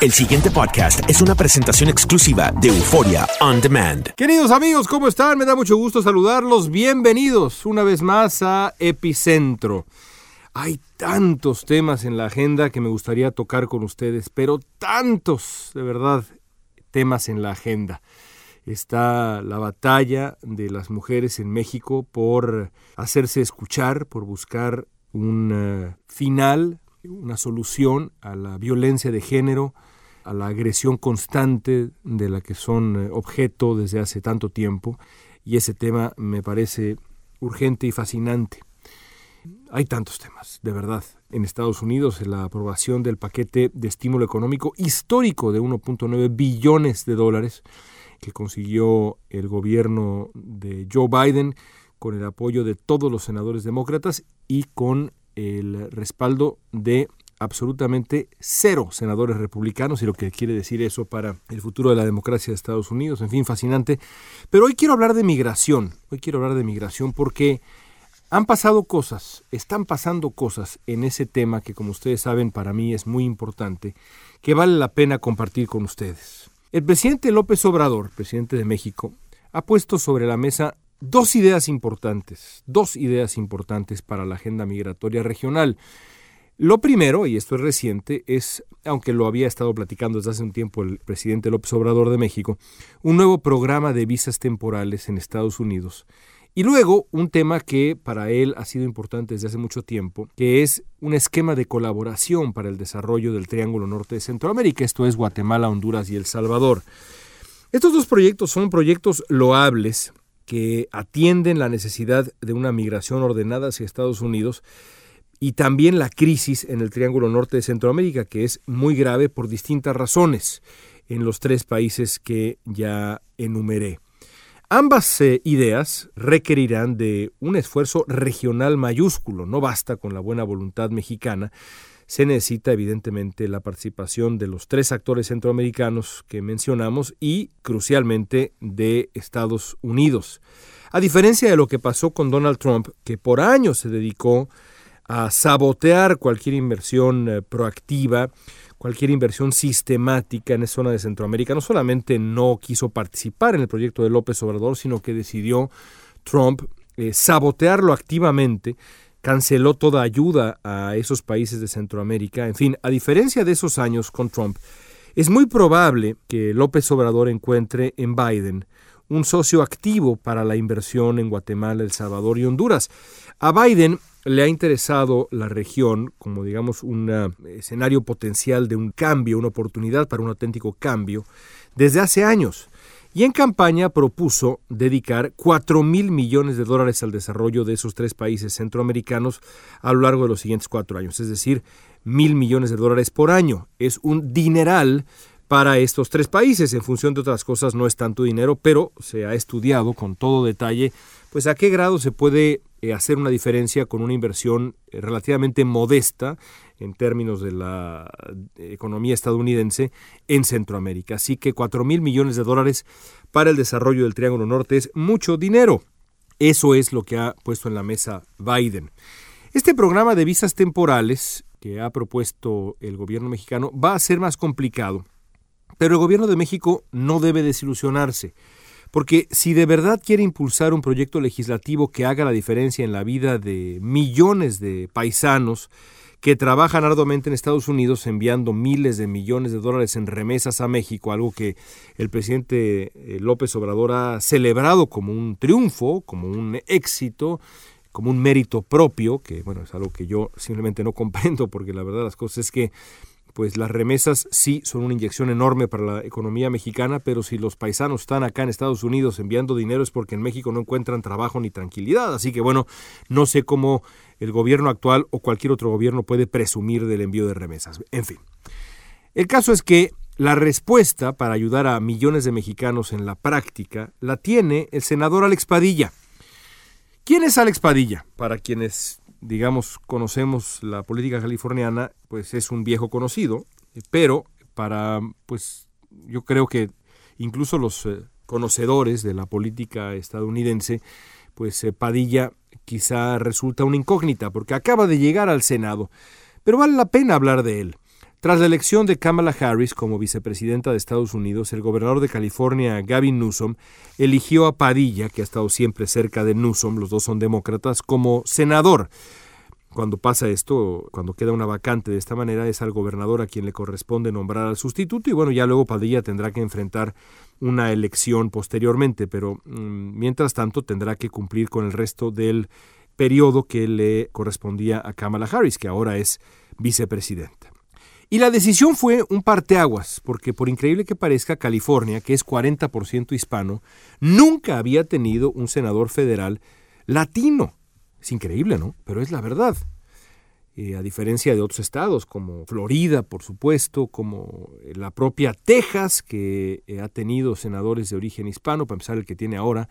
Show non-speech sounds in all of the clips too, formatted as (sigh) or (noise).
El siguiente podcast es una presentación exclusiva de Euforia On Demand. Queridos amigos, ¿cómo están? Me da mucho gusto saludarlos. Bienvenidos una vez más a Epicentro. Hay tantos temas en la agenda que me gustaría tocar con ustedes, pero tantos, de verdad, temas en la agenda. Está la batalla de las mujeres en México por hacerse escuchar, por buscar un eh, final, una solución a la violencia de género, a la agresión constante de la que son eh, objeto desde hace tanto tiempo. Y ese tema me parece urgente y fascinante. Hay tantos temas, de verdad. En Estados Unidos, la aprobación del paquete de estímulo económico histórico de 1.9 billones de dólares que consiguió el gobierno de Joe Biden con el apoyo de todos los senadores demócratas y con el respaldo de absolutamente cero senadores republicanos y lo que quiere decir eso para el futuro de la democracia de Estados Unidos. En fin, fascinante. Pero hoy quiero hablar de migración. Hoy quiero hablar de migración porque han pasado cosas, están pasando cosas en ese tema que como ustedes saben para mí es muy importante, que vale la pena compartir con ustedes. El presidente López Obrador, presidente de México, ha puesto sobre la mesa dos ideas importantes, dos ideas importantes para la agenda migratoria regional. Lo primero, y esto es reciente, es, aunque lo había estado platicando desde hace un tiempo el presidente López Obrador de México, un nuevo programa de visas temporales en Estados Unidos. Y luego un tema que para él ha sido importante desde hace mucho tiempo, que es un esquema de colaboración para el desarrollo del Triángulo Norte de Centroamérica, esto es Guatemala, Honduras y El Salvador. Estos dos proyectos son proyectos loables que atienden la necesidad de una migración ordenada hacia Estados Unidos y también la crisis en el Triángulo Norte de Centroamérica, que es muy grave por distintas razones en los tres países que ya enumeré. Ambas eh, ideas requerirán de un esfuerzo regional mayúsculo, no basta con la buena voluntad mexicana, se necesita evidentemente la participación de los tres actores centroamericanos que mencionamos y, crucialmente, de Estados Unidos. A diferencia de lo que pasó con Donald Trump, que por años se dedicó a sabotear cualquier inversión eh, proactiva, cualquier inversión sistemática en esa zona de Centroamérica. No solamente no quiso participar en el proyecto de López Obrador, sino que decidió Trump eh, sabotearlo activamente, canceló toda ayuda a esos países de Centroamérica. En fin, a diferencia de esos años con Trump, es muy probable que López Obrador encuentre en Biden un socio activo para la inversión en Guatemala, El Salvador y Honduras. A Biden le ha interesado la región como, digamos, un escenario potencial de un cambio, una oportunidad para un auténtico cambio, desde hace años. Y en campaña propuso dedicar 4 mil millones de dólares al desarrollo de esos tres países centroamericanos a lo largo de los siguientes cuatro años, es decir, mil millones de dólares por año. Es un dineral para estos tres países. En función de otras cosas no es tanto dinero, pero se ha estudiado con todo detalle pues a qué grado se puede eh, hacer una diferencia con una inversión eh, relativamente modesta en términos de la economía estadounidense en Centroamérica. Así que 4 mil millones de dólares para el desarrollo del Triángulo Norte es mucho dinero. Eso es lo que ha puesto en la mesa Biden. Este programa de visas temporales que ha propuesto el gobierno mexicano va a ser más complicado, pero el gobierno de México no debe desilusionarse. Porque si de verdad quiere impulsar un proyecto legislativo que haga la diferencia en la vida de millones de paisanos que trabajan arduamente en Estados Unidos enviando miles de millones de dólares en remesas a México, algo que el presidente eh, López Obrador ha celebrado como un triunfo, como un éxito, como un mérito propio, que bueno, es algo que yo simplemente no (laughs) comprendo porque la verdad las cosas es que pues las remesas sí son una inyección enorme para la economía mexicana, pero si los paisanos están acá en Estados Unidos enviando dinero es porque en México no encuentran trabajo ni tranquilidad. Así que bueno, no sé cómo el gobierno actual o cualquier otro gobierno puede presumir del envío de remesas. En fin, el caso es que La respuesta para ayudar a millones de mexicanos en la práctica la tiene el senador Alex Padilla. ¿Quién es Alex Padilla? Para quienes, digamos, conocemos la política californiana, pues es un viejo conocido, pero para, pues yo creo que incluso los eh, conocedores de la política estadounidense, pues eh, Padilla quizá resulta una incógnita porque acaba de llegar al Senado, pero vale la pena hablar de él. Tras la elección de Kamala Harris como vicepresidenta de Estados Unidos, el gobernador de California, Gavin Newsom, eligió a Padilla, que ha estado siempre cerca de Newsom, los dos son demócratas, como senador. Cuando pasa esto, cuando queda una vacante de esta manera, es al gobernador a quien le corresponde nombrar al sustituto y bueno, ya luego Padilla tendrá que enfrentar una elección posteriormente, pero mm, mientras tanto tendrá que cumplir con el resto del periodo que le correspondía a Kamala Harris, que ahora es vicepresidenta. Y la decisión fue un parteaguas, porque por increíble que parezca, California, que es 40% hispano, nunca había tenido un senador federal latino. Es increíble, ¿no? Pero es la verdad. Eh, a diferencia de otros estados, como Florida, por supuesto, como la propia Texas, que eh, ha tenido senadores de origen hispano, para empezar el que tiene ahora,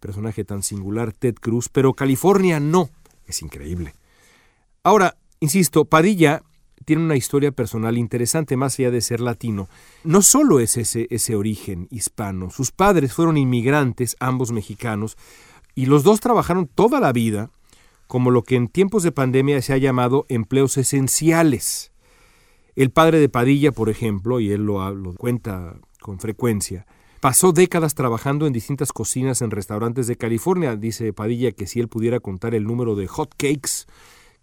personaje tan singular, Ted Cruz, pero California no. Es increíble. Ahora, insisto, Padilla tiene una historia personal interesante, más allá de ser latino. No solo es ese, ese origen hispano, sus padres fueron inmigrantes, ambos mexicanos, y los dos trabajaron toda la vida como lo que en tiempos de pandemia se ha llamado empleos esenciales. El padre de Padilla, por ejemplo, y él lo, lo cuenta con frecuencia, pasó décadas trabajando en distintas cocinas en restaurantes de California. Dice Padilla que si él pudiera contar el número de hot cakes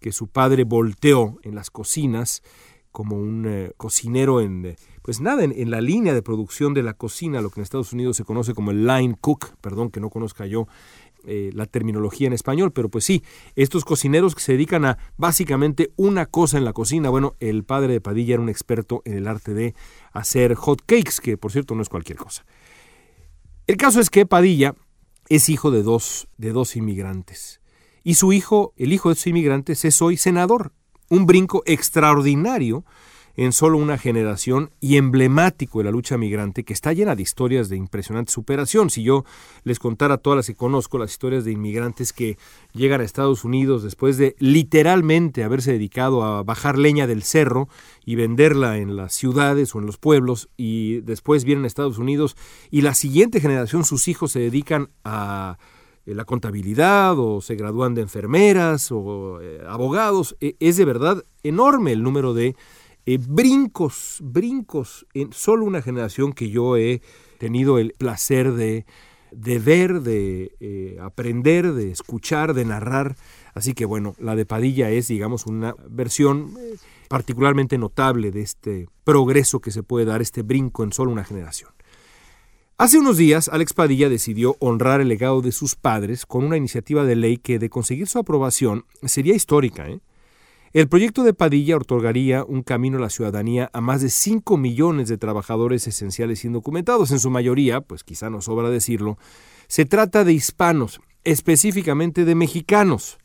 que su padre volteó en las cocinas como un eh, cocinero en, eh, pues nada, en, la línea de producción de la cocina, lo que en Estados Unidos se conoce como el line cook, perdón que no conozca yo eh, la terminología en español, pero pues sí, estos cocineros que se dedican a básicamente una cosa en la cocina, bueno, el padre de Padilla era un experto en el arte de hacer hot cakes, que por cierto no es cualquier cosa. El caso es que Padilla es hijo de dos, de dos inmigrantes. Y su hijo, el hijo de sus inmigrantes, es hoy senador. Un brinco extraordinario en solo una generación y emblemático de la lucha migrante que está llena de historias de impresionante superación. Si yo les contara todas las que conozco, las historias de inmigrantes que llegan a Estados Unidos después de literalmente haberse dedicado a bajar leña del cerro y venderla en las ciudades o en los pueblos y después vienen a Estados Unidos y la siguiente generación, sus hijos se dedican a la contabilidad o se gradúan de enfermeras o eh, abogados. E, es de verdad enorme el número de eh, brincos, brincos en solo una generación que yo he tenido el placer de, de ver, de aprender, de escuchar, de narrar. Así que bueno, la de Padilla es, digamos, una versión particularmente notable de este progreso que se puede dar, este brinco en solo una generación. Hace unos días, Alex Padilla decidió honrar el legado de sus padres con una iniciativa de ley que, de conseguir su aprobación, sería histórica. ¿eh? El proyecto de Padilla otorgaría un camino a la ciudadanía a más de 5 millones de trabajadores esenciales indocumentados, en su mayoría, pues quizá no sobra decirlo, se trata de hispanos, específicamente de mexicanos.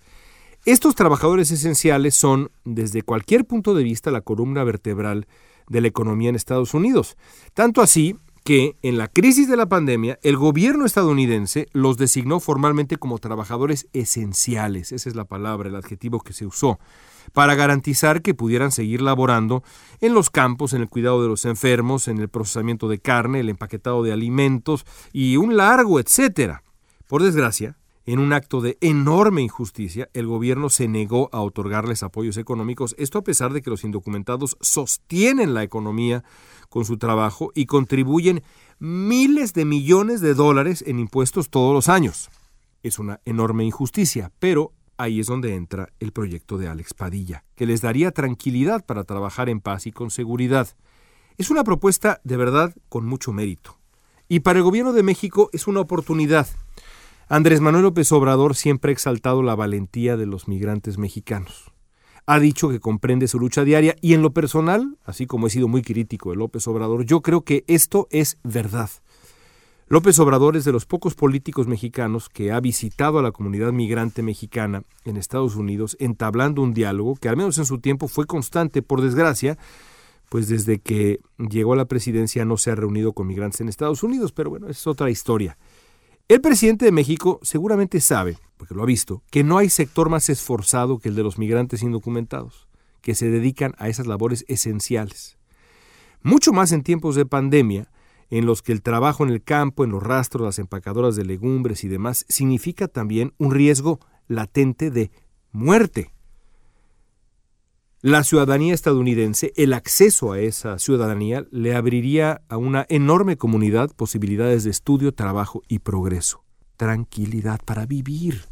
Estos trabajadores esenciales son, desde cualquier punto de vista, la columna vertebral de la economía en Estados Unidos. Tanto así que en la crisis de la pandemia el gobierno estadounidense los designó formalmente como trabajadores esenciales, esa es la palabra, el adjetivo que se usó, para garantizar que pudieran seguir laborando en los campos, en el cuidado de los enfermos, en el procesamiento de carne, el empaquetado de alimentos y un largo etcétera. Por desgracia, en un acto de enorme injusticia, el gobierno se negó a otorgarles apoyos económicos, esto a pesar de que los indocumentados sostienen la economía con su trabajo y contribuyen miles de millones de dólares en impuestos todos los años. Es una enorme injusticia, pero ahí es donde entra el proyecto de Alex Padilla, que les daría tranquilidad para trabajar en paz y con seguridad. Es una propuesta de verdad con mucho mérito. Y para el gobierno de México es una oportunidad Andrés Manuel López Obrador siempre ha exaltado la valentía de los migrantes mexicanos. Ha dicho que comprende su lucha diaria y en lo personal, así como he sido muy crítico de López Obrador, yo creo que esto es verdad. López Obrador es de los pocos políticos mexicanos que ha visitado a la comunidad migrante mexicana en Estados Unidos entablando un diálogo que al menos en su tiempo fue constante, por desgracia, pues desde que llegó a la presidencia no se ha reunido con migrantes en Estados Unidos, pero bueno, es otra historia. El presidente de México seguramente sabe, porque lo ha visto, que no hay sector más esforzado que el de los migrantes indocumentados, que se dedican a esas labores esenciales. Mucho más en tiempos de pandemia, en los que el trabajo en el campo, en los rastros, las empacadoras de legumbres y demás, significa también un riesgo latente de muerte. La ciudadanía estadounidense, el acceso a esa ciudadanía, le abriría a una enorme comunidad posibilidades de estudio, trabajo y progreso. Tranquilidad para vivir.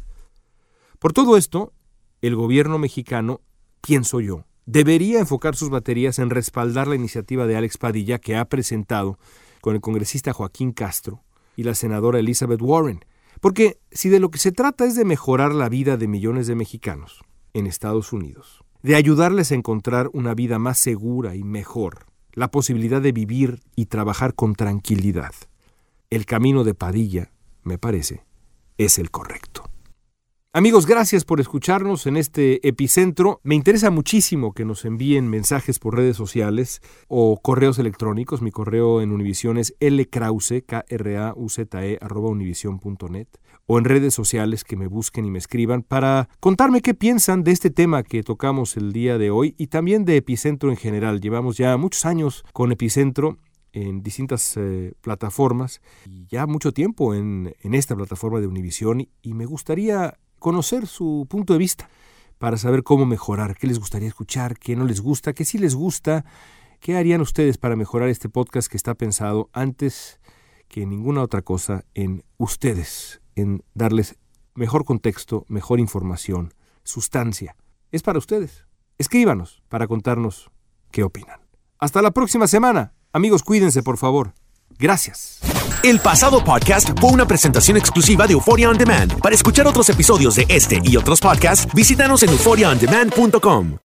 Por todo esto, el gobierno mexicano, pienso yo, debería enfocar sus baterías en respaldar la iniciativa de Alex Padilla que ha presentado con el congresista Joaquín Castro y la senadora Elizabeth Warren. Porque si de lo que se trata es de mejorar la vida de millones de mexicanos en Estados Unidos, de ayudarles a encontrar una vida más segura y mejor, la posibilidad de vivir y trabajar con tranquilidad, el camino de Padilla, me parece, es el correcto. Amigos, gracias por escucharnos en este epicentro. Me interesa muchísimo que nos envíen mensajes por redes sociales o correos electrónicos. Mi correo en Univision es lkrause, k r a u z -E, arroba univision.net o en redes sociales que me busquen y me escriban para contarme qué piensan de este tema que tocamos el día de hoy y también de Epicentro en general. Llevamos ya muchos años con Epicentro en distintas eh, plataformas y ya mucho tiempo en, en esta plataforma de Univision y me gustaría conocer su punto de vista para saber cómo mejorar, qué les gustaría escuchar, qué no les gusta, qué sí les gusta, qué harían ustedes para mejorar este podcast que está pensado antes que ninguna otra cosa en ustedes, en darles mejor contexto, mejor información, sustancia. Es para ustedes. Escríbanos para contarnos qué opinan. Hasta la próxima semana. Amigos, cuídense, por favor. Gracias. El pasado podcast fue una presentación exclusiva de Euphoria On Demand. Para escuchar otros episodios de este y otros podcasts, visítanos en euphoriaondemand.com.